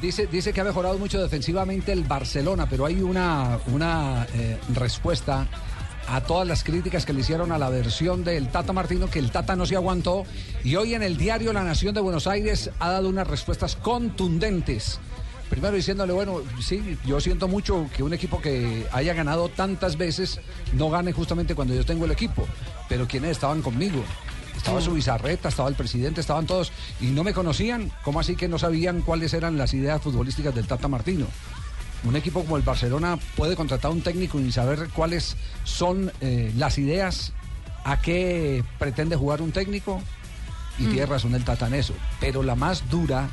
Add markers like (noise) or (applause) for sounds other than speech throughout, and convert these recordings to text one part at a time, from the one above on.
dice, dice que ha mejorado mucho defensivamente el Barcelona, pero hay una, una eh, respuesta a todas las críticas que le hicieron a la versión del Tata Martino, que el Tata no se aguantó. Y hoy en el diario La Nación de Buenos Aires ha dado unas respuestas contundentes. Primero diciéndole, bueno, sí, yo siento mucho que un equipo que haya ganado tantas veces no gane justamente cuando yo tengo el equipo. Pero quienes estaban conmigo, estaba su bizarreta, estaba el presidente, estaban todos y no me conocían. ¿Cómo así que no sabían cuáles eran las ideas futbolísticas del Tata Martino? Un equipo como el Barcelona puede contratar a un técnico y saber cuáles son eh, las ideas, a qué pretende jugar un técnico. Y tiene razón el Tata en eso. Pero la más dura,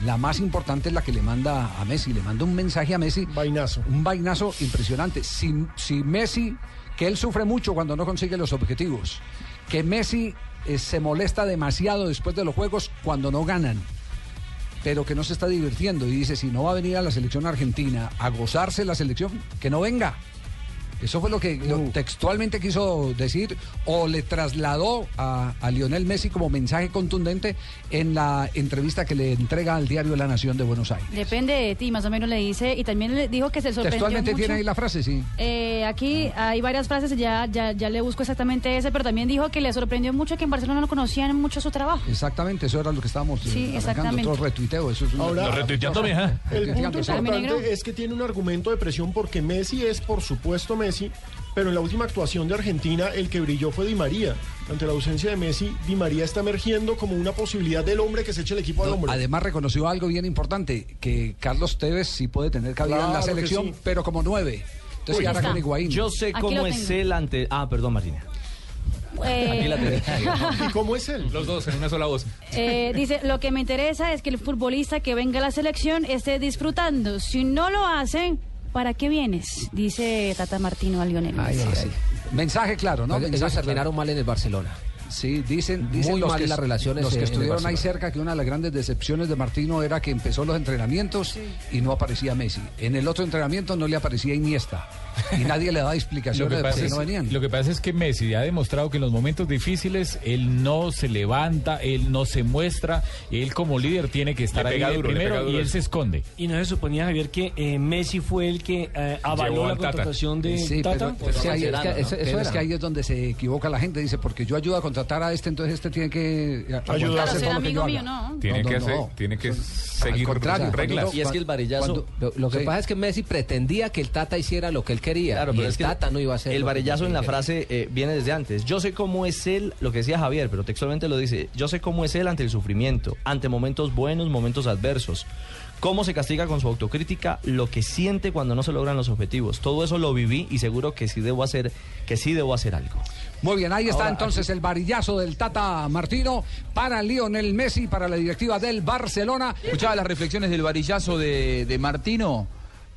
la más importante es la que le manda a Messi. Le manda un mensaje a Messi. Vainazo. Un vainazo impresionante. Si, si Messi, que él sufre mucho cuando no consigue los objetivos, que Messi eh, se molesta demasiado después de los juegos cuando no ganan, pero que no se está divirtiendo y dice, si no va a venir a la selección argentina a gozarse la selección, que no venga. Eso fue lo que lo textualmente quiso decir o le trasladó a, a Lionel Messi como mensaje contundente en la entrevista que le entrega al diario La Nación de Buenos Aires. Depende de ti, más o menos le dice, y también le dijo que se sorprendió Textualmente mucho. tiene ahí la frase, sí. Eh, aquí hay varias frases, ya, ya, ya le busco exactamente ese, pero también dijo que le sorprendió mucho que en Barcelona no conocían mucho su trabajo. Exactamente, eso era lo que estábamos eh, Sí, arrancando. exactamente. Otro retuiteo, eso es un- Ahora- Lo retuiteando, mija. El punto importante es que tiene un argumento de presión porque Messi es, por supuesto, Messi, pero en la última actuación de Argentina el que brilló fue Di María. Ante la ausencia de Messi, Di María está emergiendo como una posibilidad del hombre que se eche el equipo al hombro. Además reconoció algo bien importante, que Carlos Tevez sí puede tener cabida en la selección, sí. pero como nueve. Entonces ahora con Higuaín. Yo sé Aquí cómo es él ante. Ah, perdón, Martina. Eh, Aquí la tengo. ¿Y cómo es él? Los dos en una sola voz. Eh, dice, lo que me interesa es que el futbolista que venga a la selección esté disfrutando. Si no lo hace, ¿para qué vienes? Dice Tata Martino a Lionel Ay, Messi. ay, Sí. ay. Mensaje claro, ¿no? Ellos Mensaje terminaron mal en el Barcelona. Sí, dicen, dicen Muy los, mal que, las relaciones los que estuvieron ahí cerca que una de las grandes decepciones de Martino era que empezó los entrenamientos y no aparecía Messi. En el otro entrenamiento no le aparecía Iniesta y nadie le daba (laughs) Lo explicaciones de por qué es, no venían. lo que pasa es que Messi ha demostrado que en los momentos difíciles él no se levanta, él no se muestra, él como líder tiene que estar ahí duro, primero y él se esconde. Y no se suponía, Javier, que eh, Messi fue el que eh, avaló la contratación de Sí, Tata. pero, pero es que ahí, es que- Considerando, ¿no? eso- Eso pero es que ahí es donde se equivoca la gente. Dice, porque yo ayudo a contratar a este, entonces este tiene que eh, Pero todo ser lo que yo mío, haga. no. Tiene No, que, no, se- no. tiene que seguir contrario, reglas. cuando- Y es que el varillazo. cuando- Lo, lo que Sí. pasa es que Messi pretendía que el Tata hiciera lo que él quería. Claro, y pero el es que Tata no iba a hacer. El varillazo en la frase eh, viene desde antes. Yo sé cómo es él, lo que decía Javier, pero textualmente lo dice. Yo sé cómo es él ante el sufrimiento, ante momentos buenos, momentos adversos. Cómo se castiga con su autocrítica, lo que siente cuando no se logran los objetivos. Todo eso lo viví y seguro que sí debo hacer, que sí debo hacer algo. Muy bien, ahí está Ahora, entonces el varillazo del Tata Martino para Lionel Messi, para la directiva del Barcelona. Escuchaba las reflexiones del varillazo de, de Martino.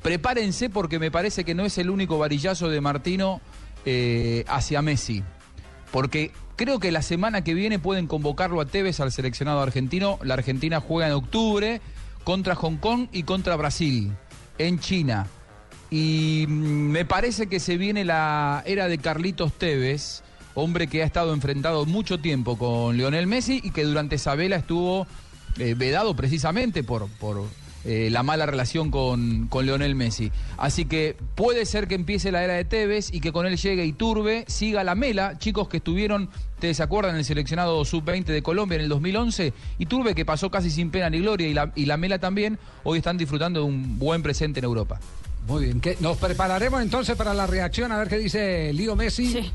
Prepárense porque me parece que no es el único varillazo de Martino eh, hacia Messi. Porque creo que la semana que viene pueden convocarlo a Tevez al seleccionado argentino. La Argentina juega en octubre contra Hong Kong y contra Brasil en China. Y mm, me parece que se viene la era de Carlitos Tevez, hombre que ha estado enfrentado mucho tiempo con Lionel Messi y que durante esa vela estuvo eh, vedado precisamente por, por eh, la mala relación con, con Lionel Messi. Así que puede ser que empiece la era de Tevez y que con él llegue Iturbe, siga la mela, chicos que estuvieron, ustedes se acuerdan, en el seleccionado sub-20 de Colombia en el 2011, Iturbe que pasó casi sin pena ni gloria y la, y la mela también, hoy están disfrutando de un buen presente en Europa. Muy bien, ¿qué? nos prepararemos entonces para la reacción a ver qué dice Lío Messi. Sí.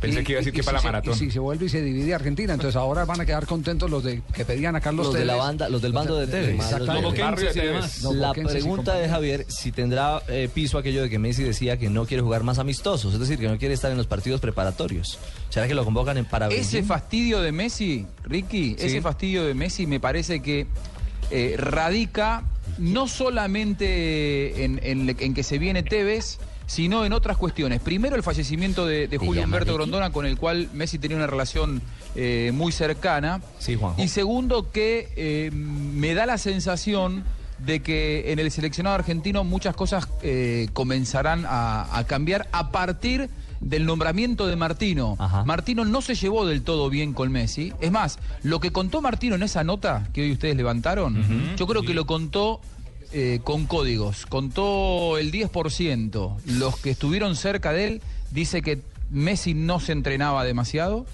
Pensé que iba a decir que para si la se- maratón. Y si se vuelve y se divide Argentina, entonces ahora van a quedar contentos los de que pedían a Carlos Los de la Tevez. banda, los del bando de Tevez. Exactamente. De Tevez. La pregunta de. Javier, si tendrá eh, piso aquello de que Messi decía que no quiere jugar más amistosos, es decir, que no quiere estar en los partidos preparatorios. ¿Será que lo convocan en para Ese fastidio de Messi, Ricky, ese fastidio de Messi me parece que eh, radica no solamente en, en- en que se viene Tevez, sino en otras cuestiones. Primero el fallecimiento de, de Julio Humberto? Grondona, con el cual Messi tenía una relación eh, muy cercana. Sí. Y segundo que eh, me da la sensación de que en el seleccionado argentino muchas cosas eh, comenzarán a, a cambiar a partir del nombramiento de Martino. Ajá. Martino no se llevó del todo bien con Messi. Es más, lo que contó Martino en esa nota que hoy ustedes levantaron, yo creo que lo contó eh, con códigos. Contó el 10%. Los que estuvieron cerca de él dice que Messi no se entrenaba demasiado,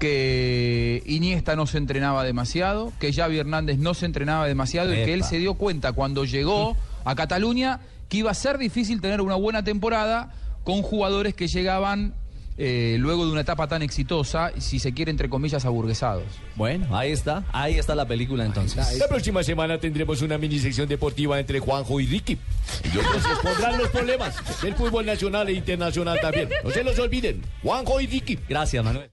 que Iniesta no se entrenaba demasiado, que Xavi Hernández no se entrenaba demasiado y que él se dio cuenta cuando llegó a Cataluña que iba a ser difícil tener una buena temporada con jugadores que llegaban eh, luego de una etapa tan exitosa, si se quiere, entre comillas, aburguesados. Bueno, ahí está, ahí está la película entonces. La próxima semana tendremos una mini sección deportiva entre Juanjo y Ricky. Y otros se expondrán los problemas del fútbol nacional e internacional también. No se los olviden. Juanjo y Ricky. Gracias, Manuel.